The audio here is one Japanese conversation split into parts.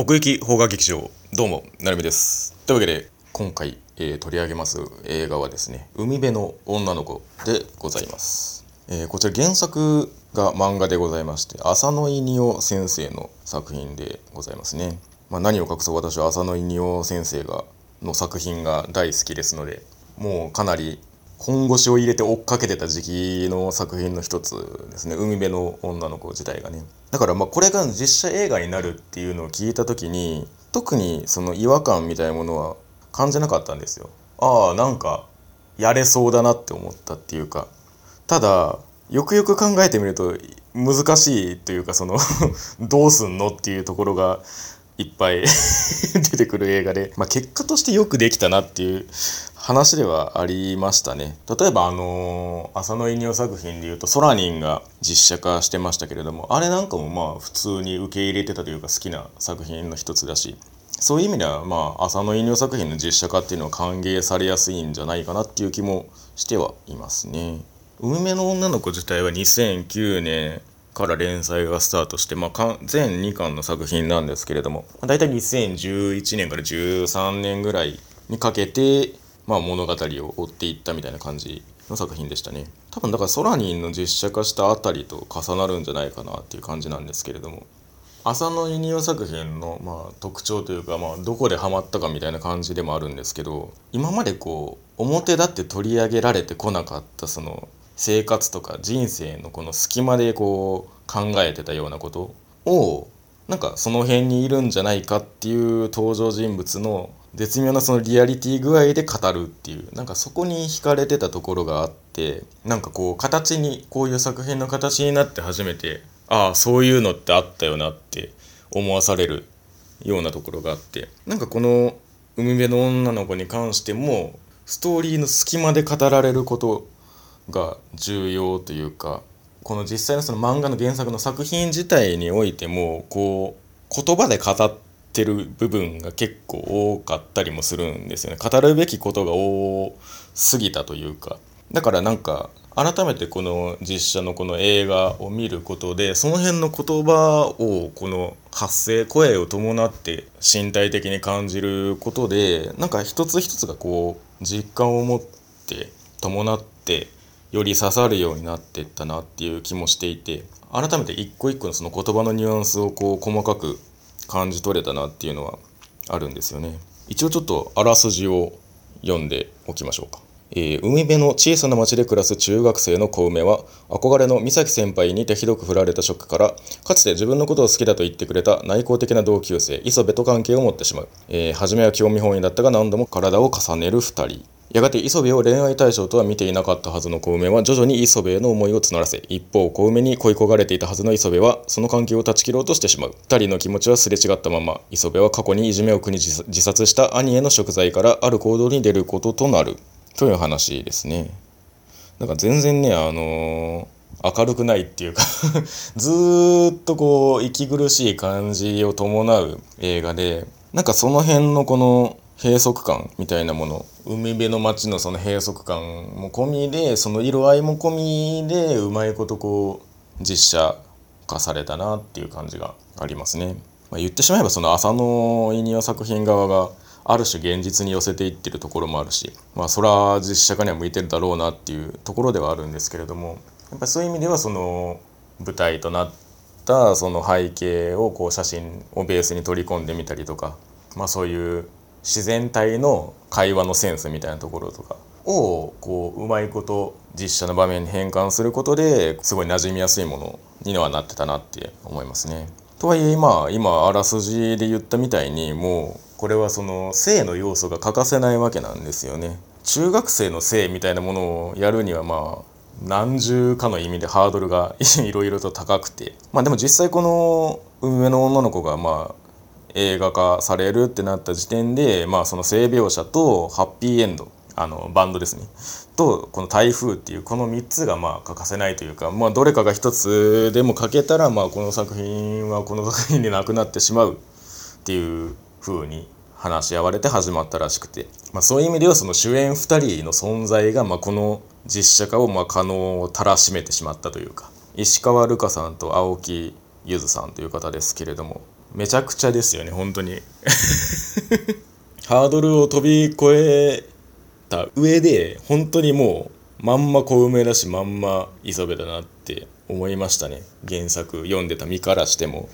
奥行き邦画劇場どうもなるみです。というわけで今回、えー取り上げます映画はですね「海辺の女の子」でございます、えーこちら原作が漫画でございまして浅野いにお先生の作品でございますね、まあ、何を隠そう私は浅野いにお先生がの作品が大好きですのでもうかなり本腰を入れて追っかけてた時期の作品の一つですね。海辺の女の子自体がね。だからまあこれが実写映画になるっていうのを聞いた時に特にその違和感みたいなものは感じなかったんですよ。ああなんかやれそうだなって思ったっていうか。ただよくよく考えてみると難しいというかその どうすんのっていうところがいっぱい 出てくる映画で、まあ、結果としてよくできたなっていう話ではありましたね例えばあの浅野いにお作品でいうと「ソラニン」が実写化してましたけれどもあれなんかもまあ普通に受け入れてたというか好きな作品の一つだしそういう意味ではまあ浅野いにお作品の実写化っていうのは歓迎されやすいんじゃないかなっていう気もしてはいますね。海辺の女の子自体は2009年から連載がスタートして、まあ、かん全2巻の作品なんですけれども、大体2011年から13年ぐらいにかけて、まあ、物語を追っていったみたいな感じの作品でしたね。多分だからソラニンの実写化したあたりと重なるんじゃないかなっていう感じなんですけれども。浅野いにお作品の、まあ、特徴というか、まあ、どこでハマったかみたいな感じでもあるんですけど今までこう表立って取り上げられてこなかったその生活とか人生のこの隙間でこう考えてたようなことをなんかその辺にいるんじゃないかっていう登場人物の絶妙なそのリアリティ具合で語るっていう。なんかそこに惹かれてたところがあってなんかこう形にこういう作品の形になって初めてああそういうのってあったよなって思わされるようなところがあって。なんかこの「海辺の女の子」に関してもストーリーの隙間で語られることが重要というかこの実際のその漫画の原作の作品自体においてもこう言葉で語ってる部分が結構多かったりもするんですよね。語るべきことが多すぎたというか。だからなんか改めてこの実写のこの映画を見ることでその辺の言葉をこの発声声を伴って身体的に感じることでなんか一つ一つがこう実感を持って伴ってより刺さるようになってったなっていう気もしていて改めて一個一個のその言葉のニュアンスをこう細かく感じ取れたなっていうのはあるんですよね。一応ちょっとあらすじを読んでおきましょうか。えー海辺の小さな町で暮らす中学生の小梅は憧れの美咲先輩にてひどく振られたショックからかつて自分のことを好きだと言ってくれた内向的な同級生磯部と関係を持ってしまう、えー初めは興味本位だったが何度も体を重ねる2人。やがて磯部を恋愛対象とは見ていなかったはずの小梅は徐々に磯部への思いを募らせ一方小梅に恋焦がれていたはずの磯部はその関係を断ち切ろうとしてしまう。2人の気持ちはすれ違ったまま磯部は過去にいじめを苦に自殺した兄への贖罪からある行動に出ることとなる。という話ですね。なんか全然ねあのー明るくないっていうか ずっとこう息苦しい感じを伴う映画でなんかその辺のこの閉塞感みたいなもの海辺の街のその閉塞感も込みでその色合いも込みでうまいことこう実写化されたなっていう感じがありますね。まあ、言ってしまえばその浅野いにお作品側がある種現実に寄せていってるところもあるしまあそれは実写化には向いてるだろうなっていうところではあるんですけれどもやっぱりそういう意味ではその舞台となったその背景をこう写真をベースに取り込んでみたりとかまあそういう自然体の会話のセンスみたいなところとかをこううまいこと実写の場面に変換することですごい馴染みやすいものにはなってたなって思いますね。とはいえ今今あらすじで言ったみたいにもうこれはその性の要素が欠かせないわけなんですよね。中学生の性みたいなものをやるにはまあ何重かの意味でハードルが いろいろと高くてまあでも実際この上の女の子がまあ映画化されるってなった時点でまあその性描写とハッピーエンドあのバンドですね。とこの台風っていうこの3つがまあ欠かせないというか、まあ、どれかが1つでも欠けたらまあこの作品はこの作品でなくなってしまうっていう風に話し合われて始まったらしくて、まあ、そういう意味ではその主演2人の存在がまあこの実写化をまあ可能をたらしめてしまったというか。石川瑠香さんと青木ゆずさんという方ですけれども。めちゃくちゃですよね本当に。ハードルを飛び越えた上で本当にもうまんま小梅だしまんま磯部だなって思いましたね。原作読んでた身からしても。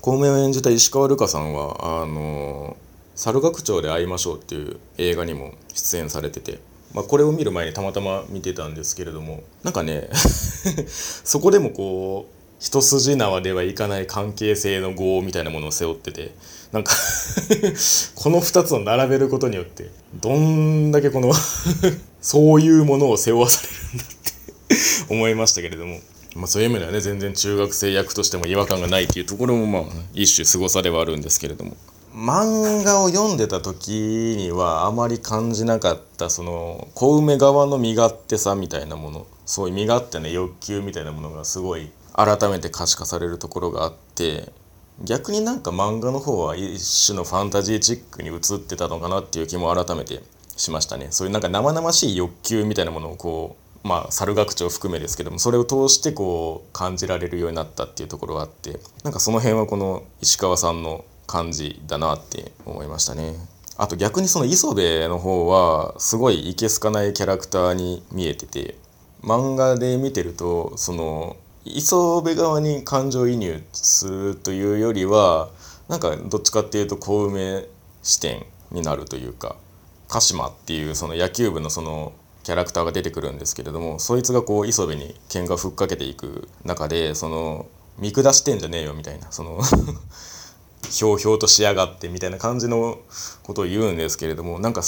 小梅を演じた石川瑠香さんはあの「猿楽町で会いましょう」っていう映画にも出演されててまあ、これを見る前にたまたま見てたんですけれどもなんかね そこでもこう一筋縄ではいかない関係性の業みたいなものを背負っててなんか この2つを並べることによってどんだけこの そういうものを背負わされるんだって思いましたけれども、まあ、そういう意味ではね全然中学生役としても違和感がないっていうところもまあ一種すごさではあるんですけれども。漫画を読んでた時にはあまり感じなかったその小梅側の身勝手さみたいなもの。そういう身勝手な欲求みたいなものがすごい改めて可視化されるところがあって逆になんか漫画の方は一種のファンタジーチックに映ってたのかなっていう気も改めてしましたねそういうなんか生々しい欲求みたいなものをこうまあ猿学長含めですけどもそれを通してこう感じられるようになったっていうところがあってなんかその辺はこの石川さんの感じだなって思いましたね。あと逆にその磯部の方はすごいいけすかないキャラクターに見えてて漫画で見てるとその磯部側に感情移入するというよりはなんかどっちかっていうと小梅視点になるというか鹿島っていうその野球部のそのキャラクターが出てくるんですけれどもそいつがこう磯部に喧嘩ふっかけていく中でその見下してんじゃねえよみたいなそのひょうひょうとしやがってみたいな感じのことを言うんですけれどもなんか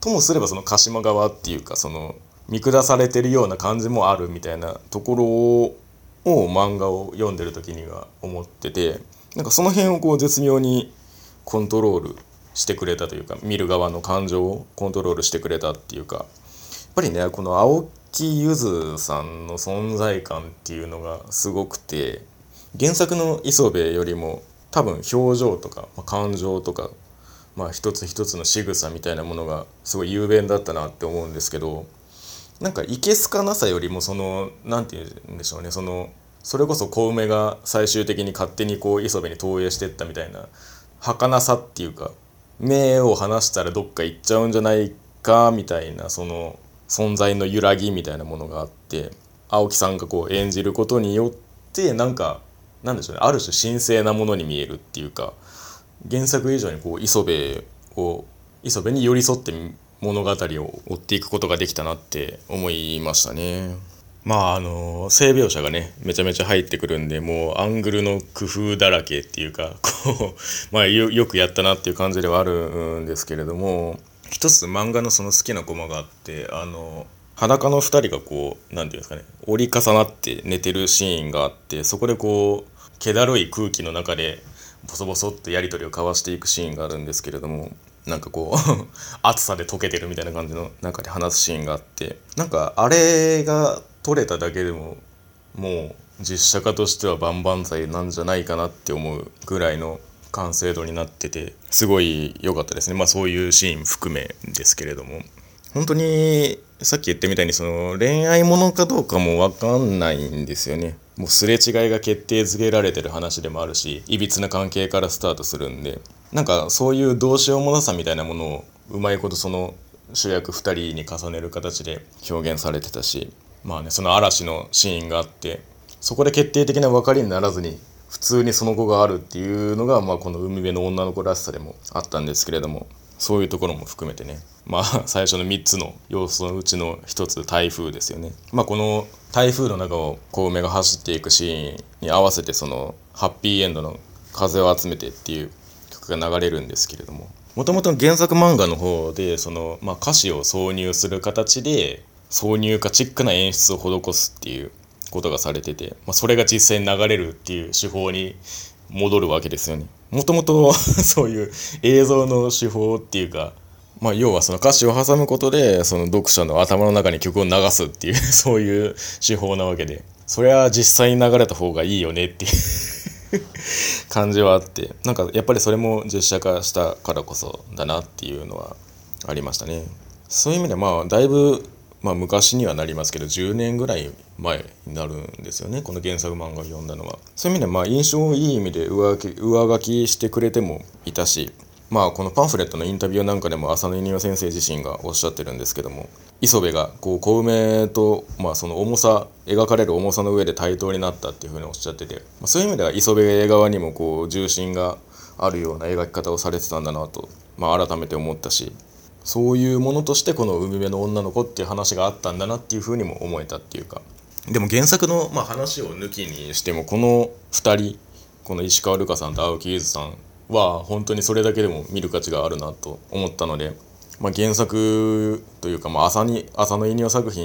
ともすればその鹿島側っていうかその見下されてるような感じもあるみたいなところをを漫画を読んでる時には思っててなんかその辺をこう絶妙にコントロールしてくれたというか見る側の感情をコントロールしてくれたっていうかやっぱりねこの青木ゆずさんの存在感っていうのがすごくて原作の磯部よりも多分表情とか、感情とか、まあ、一つ一つの仕草みたいなものがすごい雄弁だったなって思うんですけどなんかいけすかなさよりもその何て言うんでしょうねそのそれこそ小梅が最終的に勝手にこう磯部に投影してったみたいな儚さっていうか目を離したらどっか行っちゃうんじゃないかみたいなその存在の揺らぎみたいなものがあって青木さんがこう演じることによってなんかなんでしょうねある種神聖なものに見えるっていうか原作以上にこう磯部を磯部に寄り添って物語を追っていくことができたなって思いましたね。まああの性描写がねめちゃめちゃ入ってくるんでもうアングルの工夫だらけっていうか こうまあよくやったなっていう感じではあるんですけれども一つ漫画のその好きなコマがあってあの裸の2人がこう何て言うんですかね折り重なって寝てるシーンがあってそこでこう気だるい空気の中でボソボソっとやり取りを交わしていくシーンがあるんですけれどもなんかこう 暑さで溶けてるみたいな感じの中で話すシーンがあってなんかあれが撮れただけでももう実写化としては万々歳なんじゃないかなって思うぐらいの完成度になっててすごい良かったですね。まあそういうシーン含めですけれども。本当にさっき言ったみたいにその恋愛ものかどうかも分かんないんですよね。もうすれ違いが決定づけられてる話でもあるしいびつな関係からスタートするんで。なんかそういうどうしようもなさみたいなものをうまいことその主役2人に重ねる形で表現されてたしまあねその嵐のシーンがあってそこで決定的な別れにならずに普通にその後があるっていうのが、まあ、この海辺の女の子らしさでもあったんですけれどもそういうところも含めてねまあ最初の3つの要素のうちの1つ台風ですよね。まあ、この台風の中を小梅が走っていくシーンに合わせてそのハッピーエンドの「風を集めて」っていうが流れるんですけれどももともと原作漫画の方でその、まあ、歌詞を挿入する形で挿入歌チックな演出を施すっていうことがされてて、まあ、それが実際に流れるっていう手法に戻るわけですよね。もともとそういう映像の手法っていうか、まあ、要はその歌詞を挟むことでその読者の頭の中に曲を流すっていうそういう手法なわけでそれは実際に流れた方がいいよねっていう感じはあってなんかやっぱりそれも実写化したからこそだなっていうのはありましたね。そういう意味でまあだいぶまあ昔にはなりますけど10年ぐらい前になるんですよねこの原作漫画を読んだのはそういう意味でまあ印象いい意味で上書き上書きしてくれてもいたしまあこのパンフレットのインタビューなんかでも浅野稲先生自身がおっしゃってるんですけども磯部がこう小梅と、まあ、その重さ描かれる重さの上で対等になったっていうふうにおっしゃってて、ま、そういう意味では磯部側にもこう重心があるような描き方をされてたんだなと、まあ、改めて思ったしそういうものとしてこの海辺の女の子っていう話があったんだなっていうふうにも思えたっていうか。でも原作のまあ話を抜きにしてもこの2人この石川瑠香さんと青木ゆずさんは本当にそれだけでも見る価値があるなと思ったので、まあ、原作というか、まあ、浅に浅野稲夫作品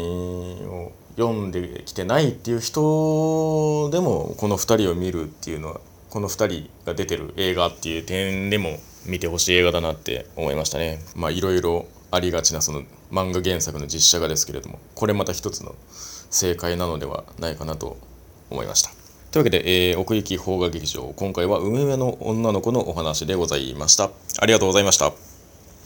を読んできてないっていう人でもこの2人を見るっていうのはこの2人が出てる映画っていう点でも見てほしい映画だなって思いましたね。まあいろいろありがちなその漫画原作の実写画ですけれどもこれまた一つの正解なのではないかなと思いました。というわけで、えー、奥行き邦画劇場今回は海辺の女の子のお話でございました。ありがとうございました。